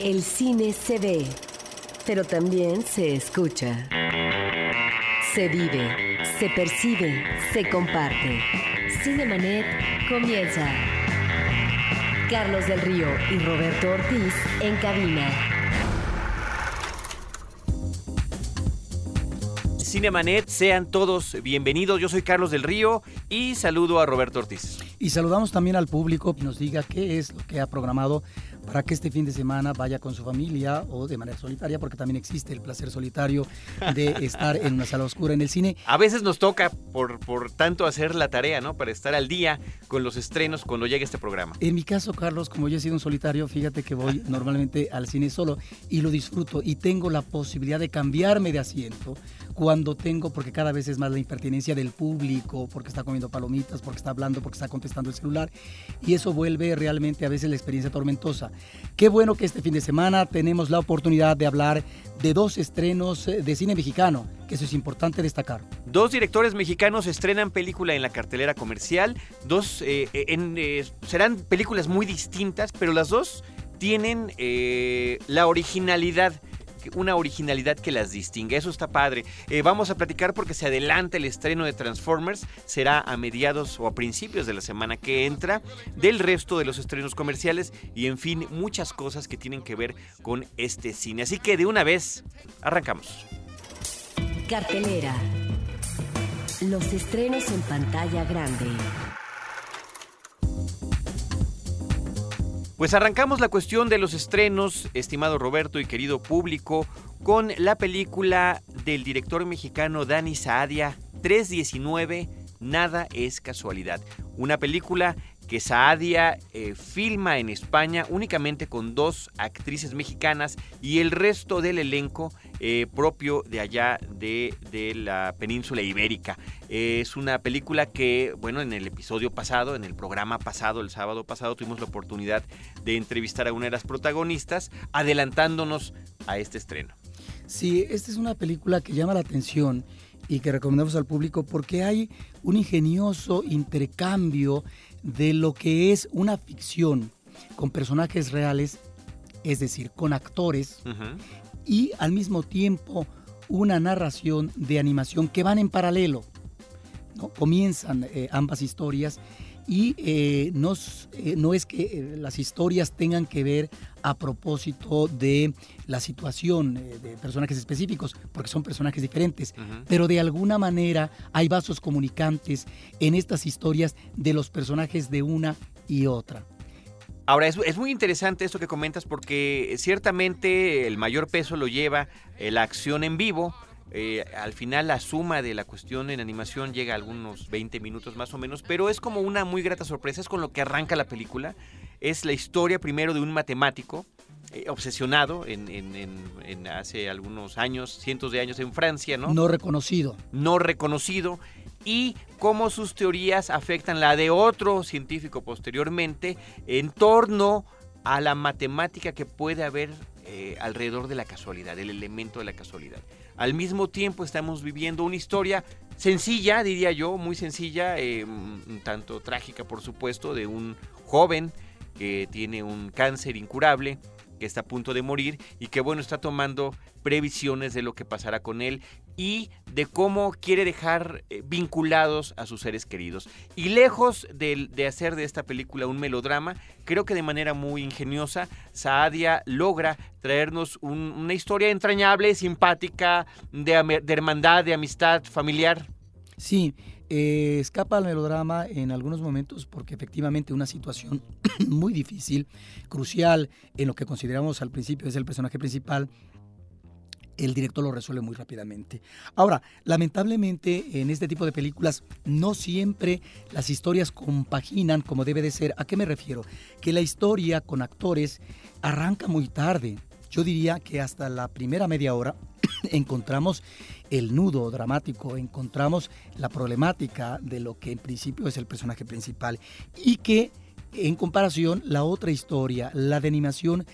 El cine se ve, pero también se escucha. Se vive, se percibe, se comparte. Cinemanet comienza. Carlos del Río y Roberto Ortiz en cabina. Cinemanet, sean todos bienvenidos. Yo soy Carlos del Río y saludo a Roberto Ortiz. Y saludamos también al público que nos diga qué es lo que ha programado para que este fin de semana vaya con su familia o de manera solitaria, porque también existe el placer solitario de estar en una sala oscura en el cine. A veces nos toca por, por tanto hacer la tarea, ¿no? Para estar al día con los estrenos cuando llegue este programa. En mi caso, Carlos, como yo he sido un solitario, fíjate que voy normalmente al cine solo y lo disfruto y tengo la posibilidad de cambiarme de asiento cuando tengo, porque cada vez es más la impertinencia del público, porque está comiendo palomitas, porque está hablando, porque está contestando el celular, y eso vuelve realmente a veces la experiencia tormentosa. Qué bueno que este fin de semana tenemos la oportunidad de hablar de dos estrenos eh, de cine mexicano, que eso es importante destacar. Dos directores mexicanos estrenan película en la cartelera comercial, dos eh, eh, serán películas muy distintas, pero las dos tienen la originalidad una originalidad que las distingue. Eso está padre. Eh, vamos a platicar porque se adelanta el estreno de Transformers. Será a mediados o a principios de la semana que entra. Del resto de los estrenos comerciales y en fin, muchas cosas que tienen que ver con este cine. Así que de una vez, arrancamos. Cartelera. Los estrenos en pantalla grande. Pues arrancamos la cuestión de los estrenos, estimado Roberto y querido público, con la película del director mexicano Dani Saadia, 319, Nada es casualidad. Una película que Saadia eh, filma en España únicamente con dos actrices mexicanas y el resto del elenco eh, propio de allá de, la península ibérica. es una película que, bueno, en el episodio pasado, en el programa pasado, el sábado pasado, tuvimos la oportunidad de entrevistar a una de las protagonistas, adelantándonos a este estreno. Sí, esta es una película que llama la atención y que recomendamos al público porque hay un ingenioso intercambio de lo que es una ficción con personajes reales, es decir, con actores, y al mismo tiempo una narración de animación que van en paralelo. ¿no? Comienzan eh, ambas historias y eh, no, eh, no, es que las historias tengan que ver a propósito de la situación de personajes específicos, porque son personajes diferentes, pero de alguna manera hay vasos comunicantes en estas historias de los personajes de una y otra. Ahora, es, muy interesante esto que comentas porque ciertamente el mayor peso lo lleva la acción en vivo, eh, al final la suma de la cuestión en animación llega a algunos 20 minutos más o menos, pero es como una muy grata sorpresa, es con lo que arranca la película. Es la historia primero de un matemático eh, obsesionado en, en, hace algunos años, cientos de años en Francia, ¿no? No reconocido. No reconocido y cómo sus teorías afectan la de otro científico posteriormente en torno a la matemática que puede haber eh, alrededor de la casualidad, el elemento de la casualidad. Al mismo tiempo estamos viviendo una historia sencilla, diría yo, muy sencilla, eh, un tanto trágica por supuesto, de un joven que tiene un cáncer incurable, que está a punto de morir y que bueno, está tomando previsiones de lo que pasará con él y de cómo quiere dejar eh, vinculados a sus seres queridos. Y lejos de, hacer de esta película un melodrama, creo que de manera muy ingeniosa, Saadia logra traernos una historia entrañable, simpática, de, hermandad, de amistad familiar. Sí, eh, escapa al melodrama en algunos momentos porque efectivamente una situación muy difícil, crucial en lo que consideramos al principio es el personaje principal, el director lo resuelve muy rápidamente. Ahora, lamentablemente en este tipo de películas no siempre las historias compaginan como debe de ser. ¿A qué me refiero? Que la historia con actores arranca muy tarde. Yo diría que hasta la primera media hora encontramos el nudo dramático, encontramos la problemática de lo que en principio es el personaje principal y que en comparación la otra historia, la de animación,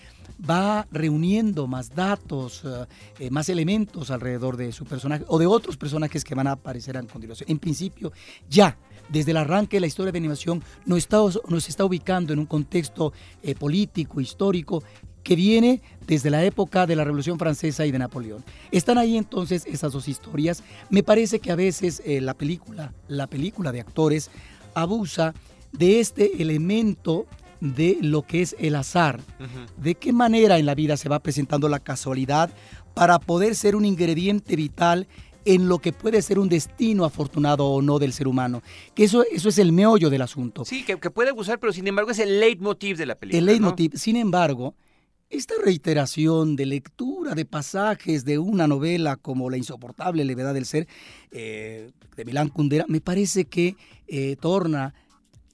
va reuniendo más datos, eh, eh, más elementos alrededor de su personaje o de otros personajes que van a aparecer a continuación. En principio, ya desde el arranque de la historia de animación nos está, está ubicando en un contexto eh, político, histórico, que viene desde la época de la Revolución Francesa y de Napoleón. Están ahí entonces esas dos historias. Me parece que a veces la película, la película de actores, abusa de este elemento de lo que es el azar. De qué manera en la vida se va presentando la casualidad para poder ser un ingrediente vital en lo que puede ser un destino afortunado o no del ser humano. Que eso, eso es el meollo del asunto. Sí, que, puede abusar, pero sin embargo es el leitmotiv de la película. El leitmotiv. Sin embargo, esta reiteración de lectura de pasajes de una novela como La insoportable levedad del ser eh, de Milán Kundera me parece que eh, torna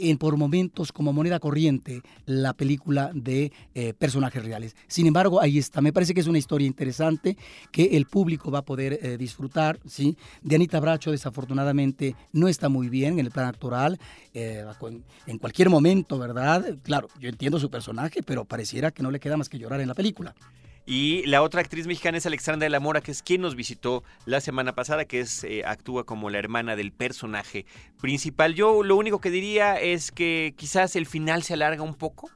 en, por momentos como moneda corriente la película de eh, personajes reales. Sin embargo, ahí está. Me parece que es una historia interesante que el público va a poder eh, disfrutar. ¿sí? De Anita Bracho, desafortunadamente, no está muy bien en el plan actoral. Eh, en cualquier momento, ¿verdad? Claro, yo entiendo su personaje, pero pareciera que no le queda más que llorar en la película. Y la otra actriz mexicana es Alexandra de la Mora, que es quien nos visitó la semana pasada, que es eh, actúa como la hermana del personaje principal. Yo lo único que diría es que quizás el final se alarga un poco.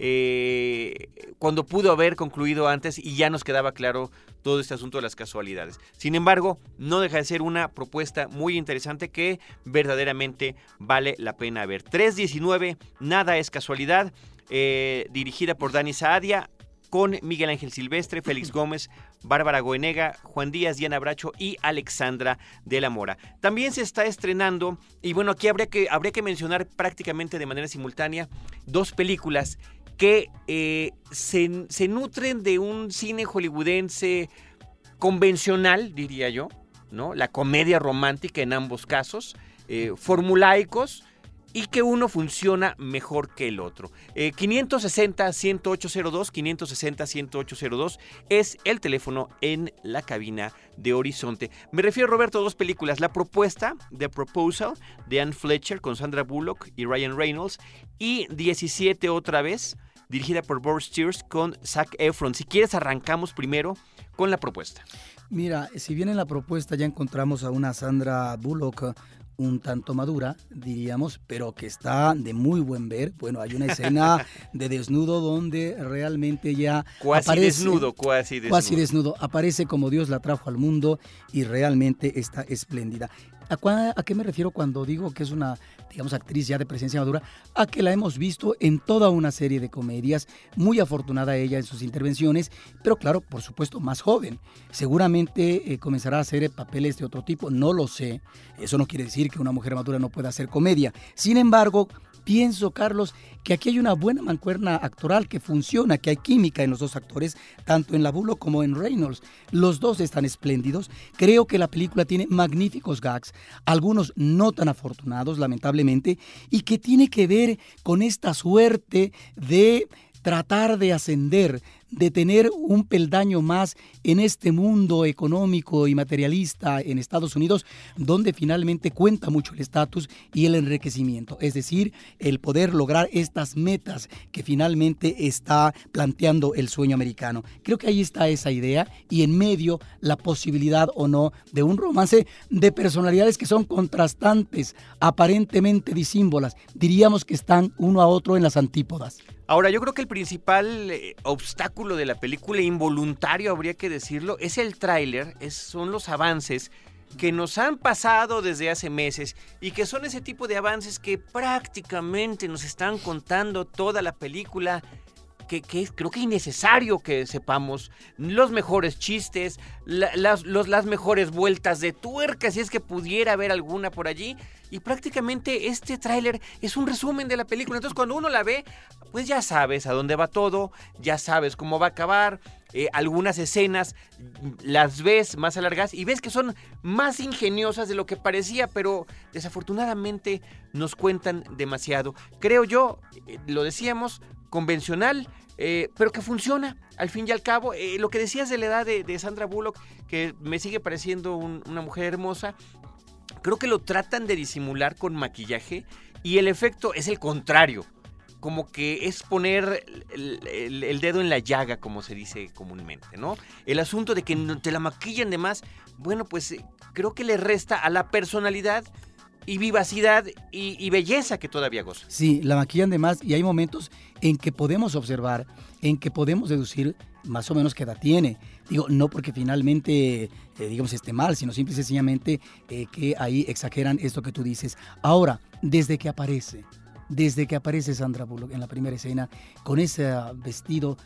Eh, cuando pudo haber concluido antes y ya nos quedaba claro todo este asunto de las casualidades. Sin embargo, no deja de ser una propuesta muy interesante que verdaderamente vale la pena ver. 319, nada es casualidad, eh, dirigida por Dani Saadia, con Miguel Ángel Silvestre, Félix Gómez, Bárbara Goenega, Juan Díaz, Diana Bracho y Alexandra de la Mora. También se está estrenando, y bueno, aquí habría que, habría que mencionar prácticamente de manera simultánea dos películas que eh, se, se nutren de un cine hollywoodense convencional, diría yo, ¿no? La comedia romántica en ambos casos, eh, formulaicos, y que uno funciona mejor que el otro. 560-10802, eh, 560-10802 es el teléfono en la cabina de Horizonte. Me refiero, Roberto, a dos películas. La propuesta, The Proposal, de Anne Fletcher con Sandra Bullock y Ryan Reynolds, y 17 otra vez, dirigida por Boris Steers con Zac Efron. Si quieres, arrancamos primero con la propuesta. Mira, si bien en la propuesta ya encontramos a una Sandra Bullock un tanto madura, diríamos, pero que está de muy buen ver. Bueno, hay una escena de desnudo donde realmente ya cuasi aparece, desnudo, cuasi desnudo. Cuasi desnudo, aparece como Dios la trajo al mundo y realmente está espléndida. ¿A, qué me refiero cuando digo que es una, digamos, actriz ya de presencia madura? A que la hemos visto en toda una serie de comedias, muy afortunada ella en sus intervenciones, pero claro, por supuesto, más joven. Seguramente eh, comenzará a hacer papeles de otro tipo, no lo sé. Eso no quiere decir que una mujer madura no pueda hacer comedia. Sin embargo, pienso, Carlos, que aquí hay una buena mancuerna actoral que funciona, que hay química en los dos actores, tanto en Labulo como en Reynolds. Los dos están espléndidos. Creo que la película tiene magníficos gags, algunos no tan afortunados, lamentablemente, y que tiene que ver con esta suerte de tratar de ascender, de tener un peldaño más en este mundo económico y materialista en Estados Unidos, donde finalmente cuenta mucho el estatus y el enriquecimiento, es decir, el poder lograr estas metas que finalmente está planteando el sueño americano. Creo que ahí está esa idea y en medio la posibilidad o no de un romance de personalidades que son contrastantes, aparentemente disímbolas, diríamos que están uno a otro en las antípodas. Ahora, yo creo que el principal eh, obstáculo de la película, involuntario habría que decirlo, es el tráiler, son los avances que nos han pasado desde hace meses y que son ese tipo de avances que prácticamente nos están contando toda la película que, creo que es innecesario que sepamos los mejores chistes, las, las mejores vueltas de tuerca, si es que pudiera haber alguna por allí. Y prácticamente este tráiler es un resumen de la película. Entonces cuando uno la ve, pues ya sabes a dónde va todo, ya sabes cómo va a acabar. Eh, algunas escenas las ves más alargadas y ves que son más ingeniosas de lo que parecía, pero desafortunadamente nos cuentan demasiado. Creo yo, eh, lo decíamos, convencional, eh, pero que funciona al fin y al cabo. Lo que decías de la edad de, Sandra Bullock, que me sigue pareciendo una mujer hermosa, creo que lo tratan de disimular con maquillaje y el efecto es el contrario. Como que es poner el, dedo en la llaga, como se dice comúnmente, ¿no? El asunto de que te la maquillan de más, bueno, pues eh, creo que le resta a la personalidad y vivacidad y, belleza que todavía goza. Sí, la maquillan de más y hay momentos en que podemos observar, en que podemos deducir más o menos qué edad tiene. Digo, no porque finalmente, eh, digamos, esté mal, sino simple y sencillamente eh, que ahí exageran esto que tú dices. Ahora, desde que aparece, desde que aparece Sandra Bullock en la primera escena, con ese vestido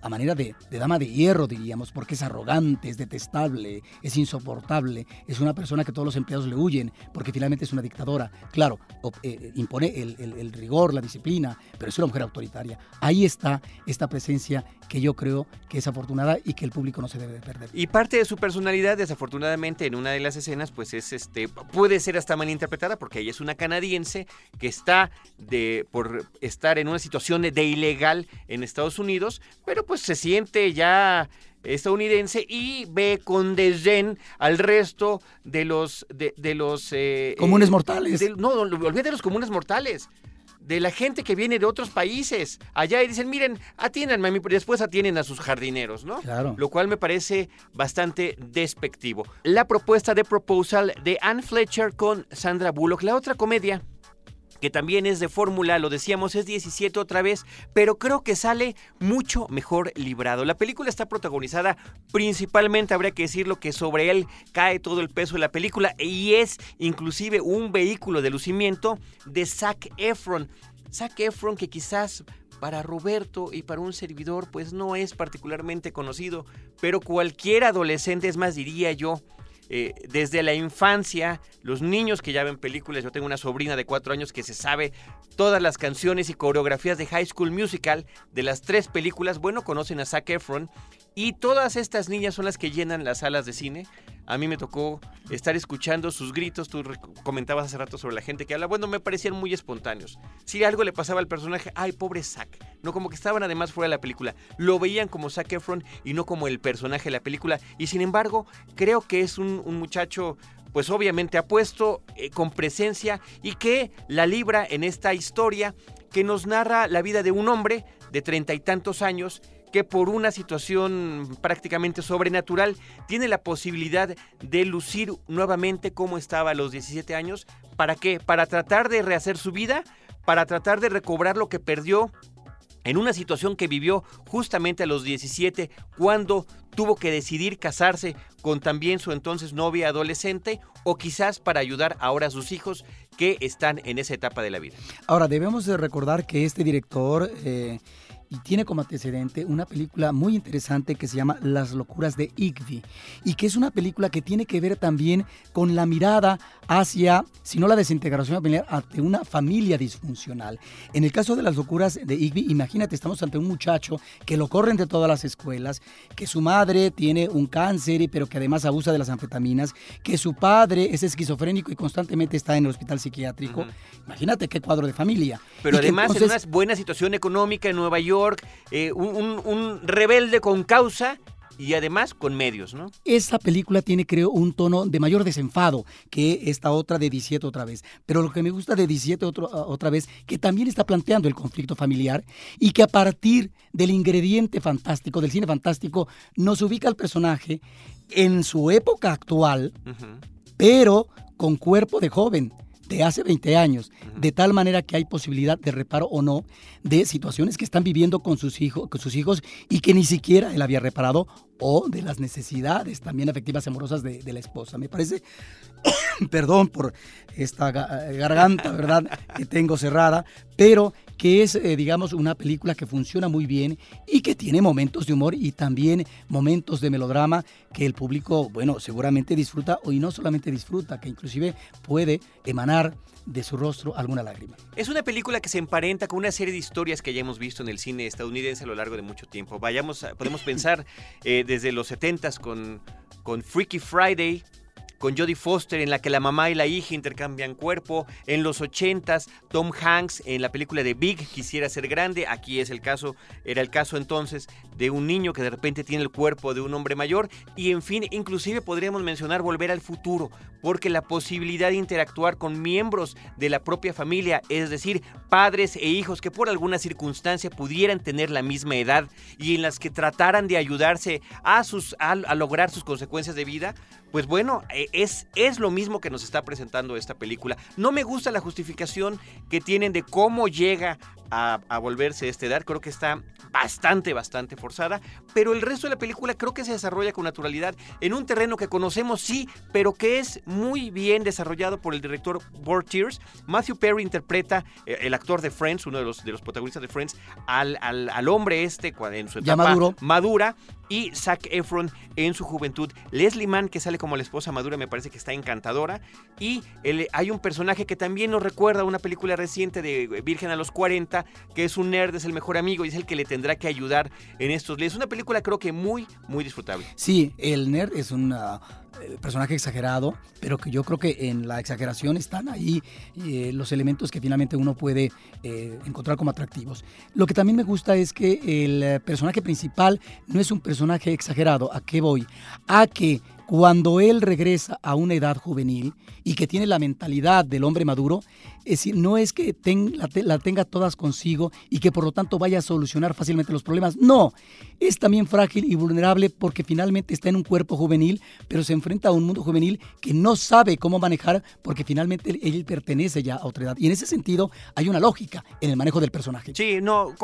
a manera de, dama de hierro, diríamos, porque es arrogante, es detestable, es insoportable, es una persona que todos los empleados le huyen, porque finalmente es una dictadora. Claro, eh, impone el, rigor, la disciplina, pero es una mujer autoritaria. Ahí está esta presencia que yo creo que es afortunada y que el público no se debe de perder. Y parte de su personalidad, desafortunadamente, en una de las escenas, pues es este, puede ser hasta malinterpretada, porque ella es una canadiense que está de, por estar en una situación de ilegal en Estados Unidos, pero pues se siente ya estadounidense y ve con desdén al resto de los de, los eh, comunes mortales. no, olvídate de los comunes mortales. De la gente que viene de otros países allá y dicen, miren, atiéndanme a mí, después atienden a sus jardineros, ¿no? Claro. Lo cual me parece bastante despectivo. La propuesta de Proposal de Anne Fletcher con Sandra Bullock, la otra comedia que también es de fórmula, lo decíamos, es 17 otra vez, pero creo que sale mucho mejor librado. La película está protagonizada principalmente, habría que decirlo, que sobre él cae todo el peso de la película y es inclusive un vehículo de lucimiento de Zac Efron. Zac Efron que quizás para Roberto y para un servidor pues no es particularmente conocido, pero cualquier adolescente, es más diría yo, eh, desde la infancia, los niños que ya ven películas, yo tengo una sobrina de cuatro años que se sabe todas las canciones y coreografías de High School Musical de las tres películas, bueno, conocen a Zac Efron y todas estas niñas son las que llenan las salas de cine. A mí me tocó estar escuchando sus gritos. Tú comentabas hace rato sobre la gente que habla. Bueno, me parecían muy espontáneos. Si algo le pasaba al personaje, ay, pobre Zack. No, como que estaban además fuera de la película. Lo veían como Zac Efron y no como el personaje de la película. Y sin embargo, creo que es un, muchacho pues obviamente apuesto, eh, con presencia y que la libra en esta historia que nos narra la vida de un hombre de treinta y tantos años que por una situación prácticamente sobrenatural tiene la posibilidad de lucir nuevamente como estaba a los 17 años. ¿Para qué? Para tratar de rehacer su vida, para tratar de recobrar lo que perdió en una situación que vivió justamente a los 17 cuando tuvo que decidir casarse con también su entonces novia adolescente o quizás para ayudar ahora a sus hijos que están en esa etapa de la vida. Ahora debemos de recordar que este director... Eh, y tiene como antecedente una película muy interesante que se llama Las locuras de Igby y que es una película que tiene que ver también con la mirada hacia, si no la desintegración familiar, ante una familia disfuncional. En el caso de Las locuras de Igby, imagínate, estamos ante un muchacho que lo corren de todas las escuelas, que su madre tiene un cáncer, pero que además abusa de las anfetaminas, que su padre es esquizofrénico y constantemente está en el hospital psiquiátrico. Imagínate qué cuadro de familia. Pero además en una buena situación económica en Nueva York, eh, un, rebelde con causa y además con medios, ¿no? Esta película tiene, creo, un tono de mayor desenfado que esta otra de 17 otra vez. Pero lo que me gusta de 17 otra vez, que también está planteando el conflicto familiar y que a partir del ingrediente fantástico, del cine fantástico, nos ubica al personaje en su época actual, pero con cuerpo de joven de hace 20 años, de tal manera que hay posibilidad de reparo o no de situaciones que están viviendo con sus, hijos, con sus hijos y que ni siquiera él había reparado o de las necesidades también afectivas y amorosas de, de la esposa. Me parece, perdón por esta garganta, ¿verdad?, que tengo cerrada, pero que es, eh, digamos, una película que funciona muy bien y que tiene momentos de humor y también momentos de melodrama que el público, bueno, seguramente disfruta y no solamente disfruta, que inclusive puede emanar de su rostro alguna lágrima. Es una película que se emparenta con una serie de historias que ya hemos visto en el cine estadounidense a lo largo de mucho tiempo. Vayamos, podemos pensar eh, desde los 70s con, con Freaky Friday, con Jodie Foster en la que la mamá y la hija intercambian cuerpo. En los 80s, Tom Hanks en la película de Big quisiera ser grande. Aquí es el caso, era el caso entonces de un niño que de repente tiene el cuerpo de un hombre mayor. Y en fin, inclusive podríamos mencionar Volver al futuro, porque la posibilidad de interactuar con miembros de la propia familia, es decir, padres e hijos que por alguna circunstancia pudieran tener la misma edad y en las que trataran de ayudarse a, sus, a, lograr sus consecuencias de vida, pues bueno, eh, es, es lo mismo que nos está presentando esta película. No me gusta la justificación que tienen de cómo llega a, a volverse esta edad. Creo que está bastante, bastante forzada. Pero el resto de la película creo que se desarrolla con naturalidad en un terreno que conocemos, sí, pero que es muy bien desarrollado por el director Bort Tears. Matthew Perry interpreta, eh, el actor de Friends, uno de los, de los protagonistas de Friends, al, al, al hombre este en su etapa maduro. madura y Zac Efron en su juventud. Leslie Mann, que sale como la esposa madura, me parece que está encantadora. Y hay un personaje que también nos recuerda a una película reciente de Virgen a los 40, que es un nerd, es el mejor amigo y es el que le tendrá que ayudar en estos Es una película creo que muy, muy disfrutable. Sí, el nerd es un uh, personaje exagerado, pero que yo creo que en la exageración están ahí eh, los elementos que finalmente uno puede eh, encontrar como atractivos. Lo que también me gusta es que el personaje principal no es un personaje exagerado. ¿A qué voy? A que cuando él regresa a una edad juvenil y que tiene la mentalidad del hombre maduro, es decir, no es que la, tenga todas consigo y que por lo tanto vaya a solucionar fácilmente los problemas. No, es también frágil y vulnerable porque finalmente está en un cuerpo juvenil, pero se enfrenta a un mundo juvenil que no sabe cómo manejar porque finalmente él, pertenece ya a otra edad. Y en ese sentido hay una lógica en el manejo del personaje. Sí, no,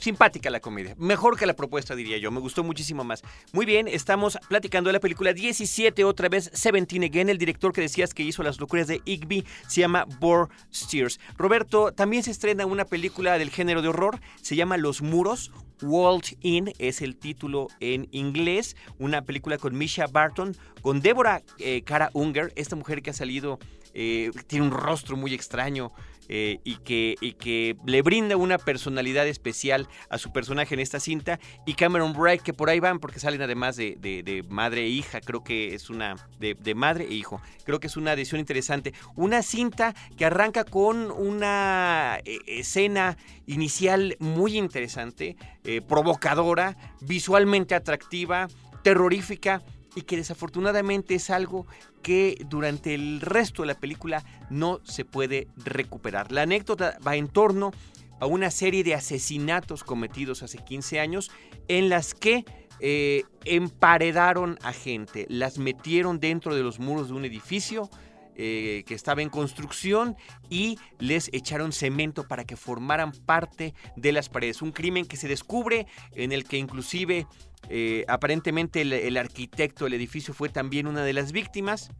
simpática la comedia. Mejor que la propuesta, diría yo. Me gustó muchísimo más. Muy bien, estamos platicando de la película 17, otra vez 17 Again. El director que decías que hizo las locuras de Igby se llama Bor Steers. Roberto, también se estrena una película del género de horror, se llama Los Muros. Walled In es el título en inglés, una película con Misha Barton, con Débora eh, Cara Unger, esta mujer que ha salido, eh, tiene un rostro muy extraño, eh, y, que, y que le brinda una personalidad especial a su personaje en esta cinta. Y Cameron Bright, que por ahí van, porque salen además de, de, madre e hija, creo que es una. De, de, madre e hijo, creo que es una adición interesante. Una cinta que arranca con una eh, escena inicial muy interesante, eh, provocadora, visualmente atractiva, terrorífica y que desafortunadamente es algo que durante el resto de la película no se puede recuperar. La anécdota va en torno a una serie de asesinatos cometidos hace 15 años en las que eh, emparedaron a gente, las metieron dentro de los muros de un edificio, eh, que estaba en construcción y les echaron cemento para que formaran parte de las paredes. Un crimen que se descubre en el que inclusive eh, aparentemente el, arquitecto del edificio fue también una de las víctimas.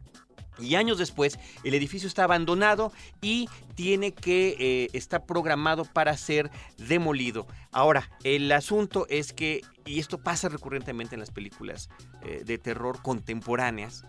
Y años después, el edificio está abandonado y tiene que eh, está programado para ser demolido. Ahora, el asunto es que, y esto pasa recurrentemente en las películas eh, de terror contemporáneas,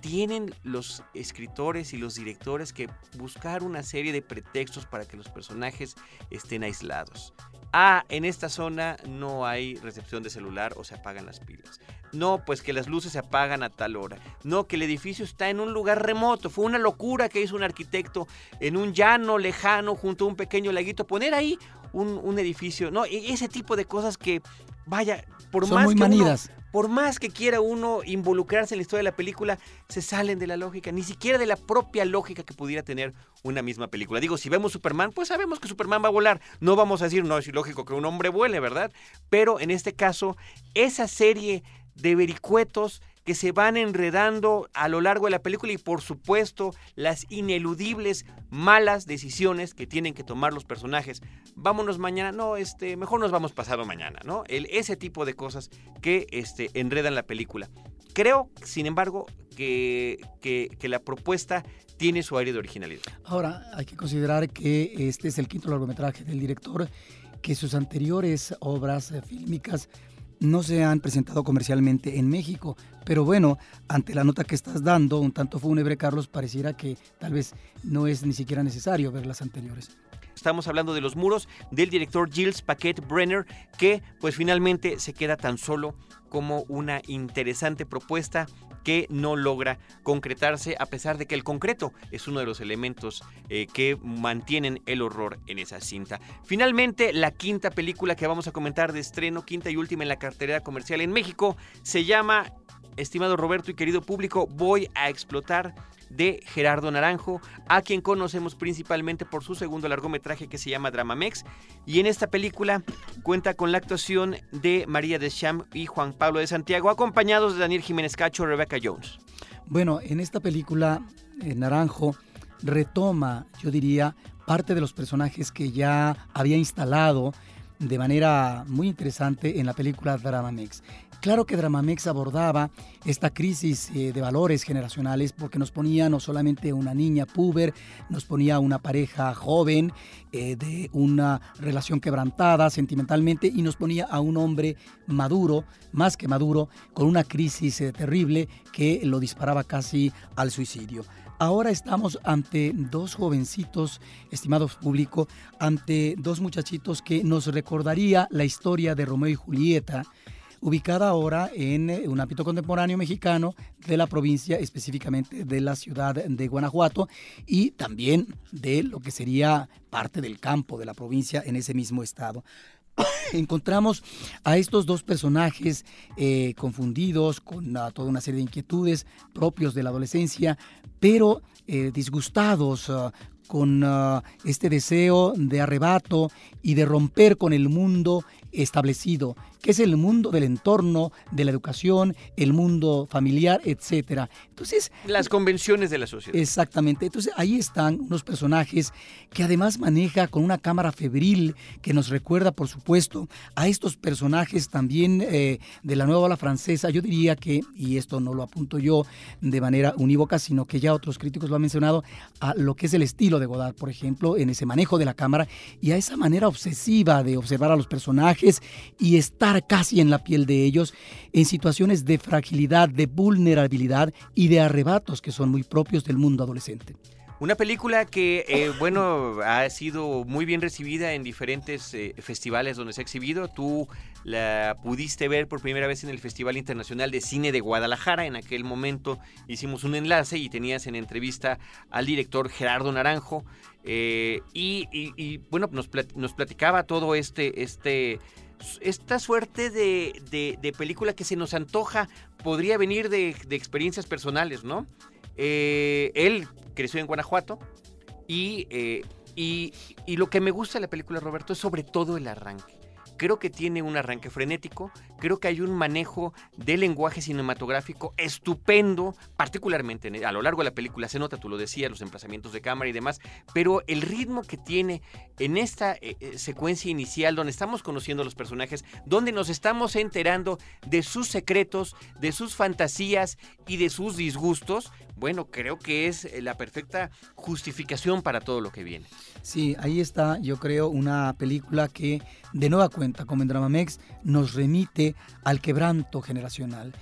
tienen los escritores y los directores que buscar una serie de pretextos para que los personajes estén aislados. Ah, en esta zona no hay recepción de celular o se apagan las pilas. No, pues que las luces se apagan a tal hora. No, que el edificio está en un lugar remoto. Fue una locura que hizo un arquitecto en un llano lejano junto a un pequeño laguito. Poner ahí un, un edificio. No, e, ese tipo de cosas que, vaya, por Son más muy que manidas. uno por más que quiera uno involucrarse en la historia de la película, se salen de la lógica, ni siquiera de la propia lógica que pudiera tener una misma película. Digo, si vemos Superman, pues sabemos que Superman va a volar. No vamos a decir, no es ilógico que un hombre vuele, ¿verdad? Pero en este caso, esa serie de vericuetos que se van enredando a lo largo de la película y por supuesto las ineludibles malas decisiones que tienen que tomar los personajes. Vámonos mañana, no, este, mejor nos vamos pasado mañana, ¿no? El, ese tipo de cosas que este, enredan la película. Creo, sin embargo, que, que, que la propuesta tiene su aire de originalidad. Ahora, hay que considerar que este es el quinto largometraje del director, que sus anteriores obras eh, fílmicas no se han presentado comercialmente en México. Pero bueno, ante la nota que estás dando, un tanto fúnebre, Carlos, pareciera que tal vez no es ni siquiera necesario ver las anteriores. Estamos hablando de los muros del director Gilles Paquet Brenner, que pues finalmente se queda tan solo como una interesante propuesta que no logra concretarse a pesar de que el concreto es uno de los elementos eh, que mantienen el horror en esa cinta. Finalmente, la quinta película que vamos a comentar de estreno, quinta y última en la cartelera comercial en México, se llama, estimado Roberto y querido público, Voy a explotar de Gerardo Naranjo, a quien conocemos principalmente por su segundo largometraje que se llama Dramamex. Y en esta película cuenta con la actuación de María Deschamps y Juan Pablo de Santiago, acompañados de Daniel Jiménez Cacho y Rebecca Jones. Bueno, en esta película, eh, Naranjo retoma, yo diría, parte de los personajes que ya había instalado de manera muy interesante en la película Drama Mix. Claro que Dramamex abordaba esta crisis eh, de valores generacionales porque nos ponía no solamente una niña puber, nos ponía una pareja joven eh, de una relación quebrantada sentimentalmente y nos ponía a un hombre maduro, más que maduro, con una crisis eh, terrible que lo disparaba casi al suicidio. Ahora estamos ante dos jovencitos, estimados público, ante dos muchachitos que nos recordaría la historia de Romeo y Julieta, ubicada ahora en eh, un ámbito contemporáneo mexicano de la provincia, específicamente de la ciudad de Guanajuato y también de lo que sería parte del campo de la provincia en ese mismo estado. Encontramos a estos dos personajes eh, confundidos con ah, toda una serie de inquietudes propios de la adolescencia, pero eh, disgustados ah, con ah, este deseo de arrebato y de romper con el mundo establecido, que es el mundo del entorno, de la educación, el mundo familiar, etcétera. Entonces, las convenciones de la sociedad. Exactamente. Entonces, ahí están unos personajes que además maneja con una cámara febril que nos recuerda, por supuesto, a estos personajes también eh, de la nueva ola francesa. Yo diría que, y esto no lo apunto yo de manera unívoca, sino que ya otros críticos lo han mencionado, a lo que es el estilo de Godard, por ejemplo, en ese manejo de la cámara y a esa manera obsesiva de observar a los personajes y estar casi en la piel de ellos en situaciones de fragilidad, de vulnerabilidad y de arrebatos que son muy propios del mundo adolescente. Una película que, eh, bueno, ha sido muy bien recibida en diferentes eh, festivales donde se ha exhibido. Tú la pudiste ver por primera vez en el Festival Internacional de Cine de Guadalajara. En aquel momento hicimos un enlace y tenías en entrevista al director Gerardo Naranjo. Eh, y, bueno, nos, nos platicaba todo este, este, esta suerte de, película que se nos antoja podría venir de, de experiencias personales, ¿no? Eh, él creció en Guanajuato eh, y, y, lo que me gusta de la película, Roberto, es sobre todo el arranque. Creo que tiene un arranque frenético, creo que hay un manejo del lenguaje cinematográfico estupendo, particularmente a lo largo de la película se nota, tú lo decías, los emplazamientos de cámara y demás, pero el ritmo que tiene en esta eh, secuencia inicial donde estamos conociendo a los personajes, donde nos estamos enterando de sus secretos, de sus fantasías y de sus disgustos, bueno, creo que es eh, la perfecta justificación para todo lo que viene. Sí, ahí está, yo creo, una película que de nueva cuenta, como en Dramamex, nos remite al quebranto generacional,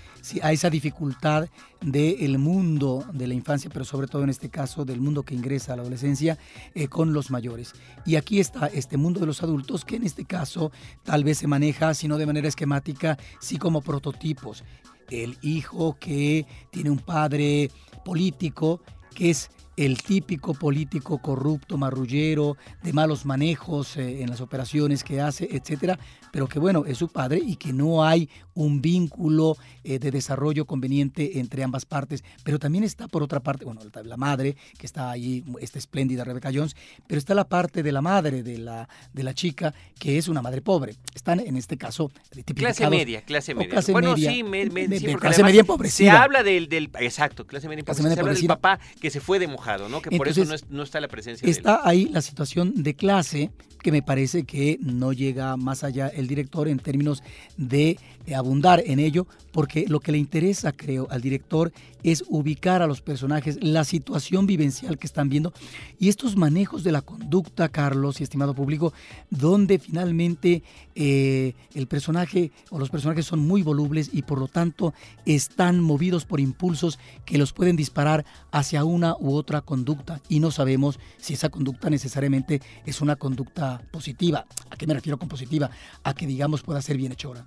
a esa dificultad del mundo de la infancia, pero sobre todo en este caso del mundo que ingresa a la adolescencia eh, con los mayores. Y aquí está este mundo de los adultos que en este caso tal vez se maneja, si no de manera esquemática, sí como prototipos. El hijo que tiene un padre político que es el típico político corrupto, marrullero, de malos manejos eh, en las operaciones que hace, etcétera, pero que bueno, es su padre y que no hay un vínculo eh, de desarrollo conveniente entre ambas partes. Pero también está por otra parte, bueno, la madre, que está ahí, esta espléndida Rebecca Jones, pero está la parte de la madre de la, de la chica, que es una madre pobre. Están en este caso Clase media, clase media. Clase bueno, media, sí, clase media empobrecida. Se habla del, del, exacto, clase media empobrecida. se habla del papá que se fue de Que por eso no, está la presencia está de ahí la situación de clase que me parece que no llega más allá el director en términos de eh, abundar en ello, porque lo que le interesa, creo, al director es ubicar a los personajes, la situación vivencial que están viendo y estos manejos de la conducta, Carlos y estimado público, donde finalmente eh, el personaje o los personajes son muy volubles y por lo tanto están movidos por impulsos que los pueden disparar hacia una u otra conducta y no sabemos si esa conducta necesariamente es una conducta positiva. ¿A qué me refiero con positiva? A que digamos pueda ser bien hechora.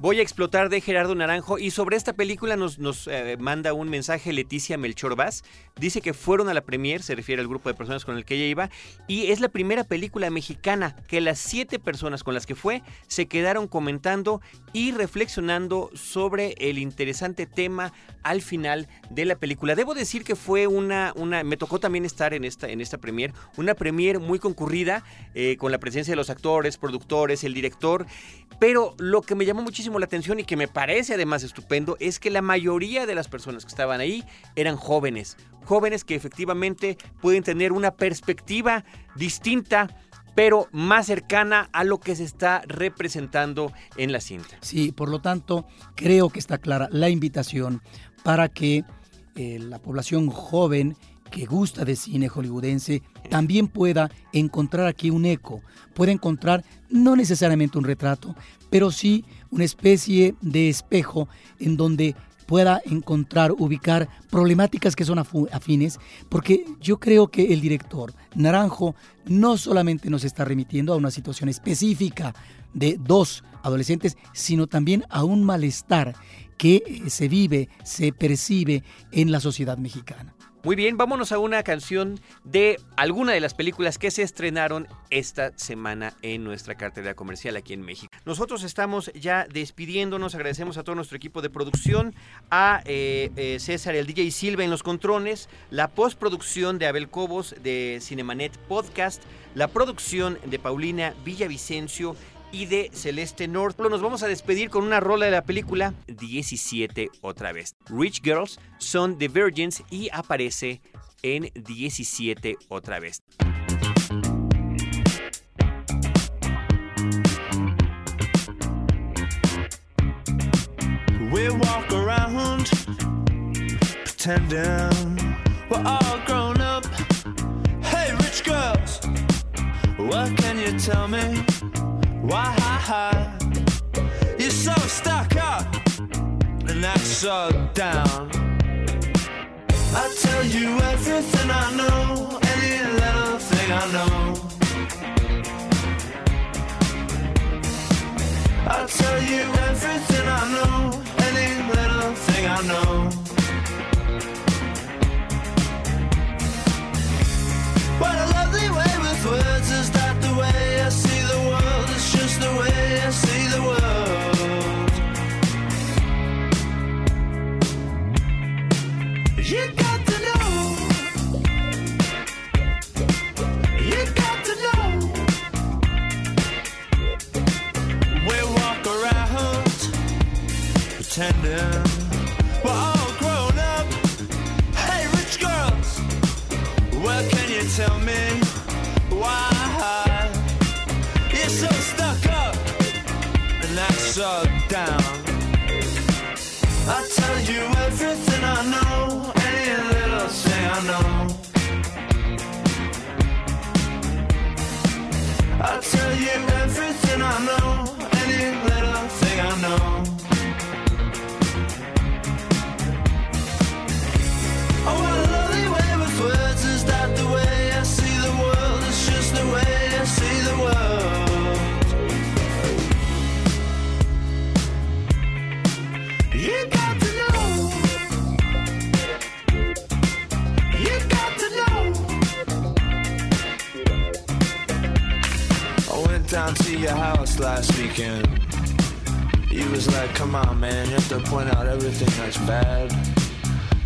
Voy a explotar de Gerardo Naranjo y sobre esta película nos, nos eh, manda un mensaje Leticia Melchor Vaz. Dice que fueron a la premier, se refiere al grupo de personas con el que ella iba, y es la primera película mexicana que las siete personas con las que fue se quedaron comentando y reflexionando sobre el interesante tema al final de la película. Debo decir que fue una, una me tocó también estar en esta, en esta premier, una premier muy concurrida, eh, con la presencia de los actores, productores, el director, pero lo que me llamó muchísimo la atención y que me parece además estupendo es que la mayoría de las personas que estaban ahí eran jóvenes, jóvenes que efectivamente pueden tener una perspectiva distinta pero más cercana a lo que se está representando en la cinta. Sí, por lo tanto, creo que está clara la invitación para que eh, la población joven que gusta de cine hollywoodense también pueda encontrar aquí un eco, pueda encontrar no necesariamente un retrato, pero sí una especie de espejo en donde pueda encontrar, ubicar problemáticas que son afines, porque yo creo que el director Naranjo no solamente nos está remitiendo a una situación específica de dos adolescentes, sino también a un malestar que eh, se vive, se percibe en la sociedad mexicana. Muy bien, vámonos a una canción de alguna de las películas que se estrenaron esta semana en nuestra cartera comercial aquí en México. Nosotros estamos ya despidiéndonos, agradecemos a todo nuestro equipo de producción, a eh, eh, César, el DJ Silva en los contrones, la postproducción de Abel Cobos de Cinemanet Podcast, la producción de Paulina Villavicencio y de Celeste North. Nos vamos a despedir con una rola de la película 17 otra vez. Rich Girls son The Virgins y aparece en 17 otra vez. We walk around pretending we're all grown up. Hey, rich girls, what can you tell me? Why? You're so stuck up and that's so down. I tell you everything I know, any little thing I know. Last weekend. You was like, come on, man, you have to point out everything that's bad.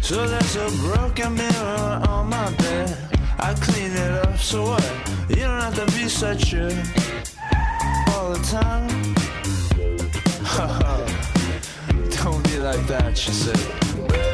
So there's a broken mirror on my bed. I clean it up, so what? You don't have to be such a all the time. don't be like that, she said.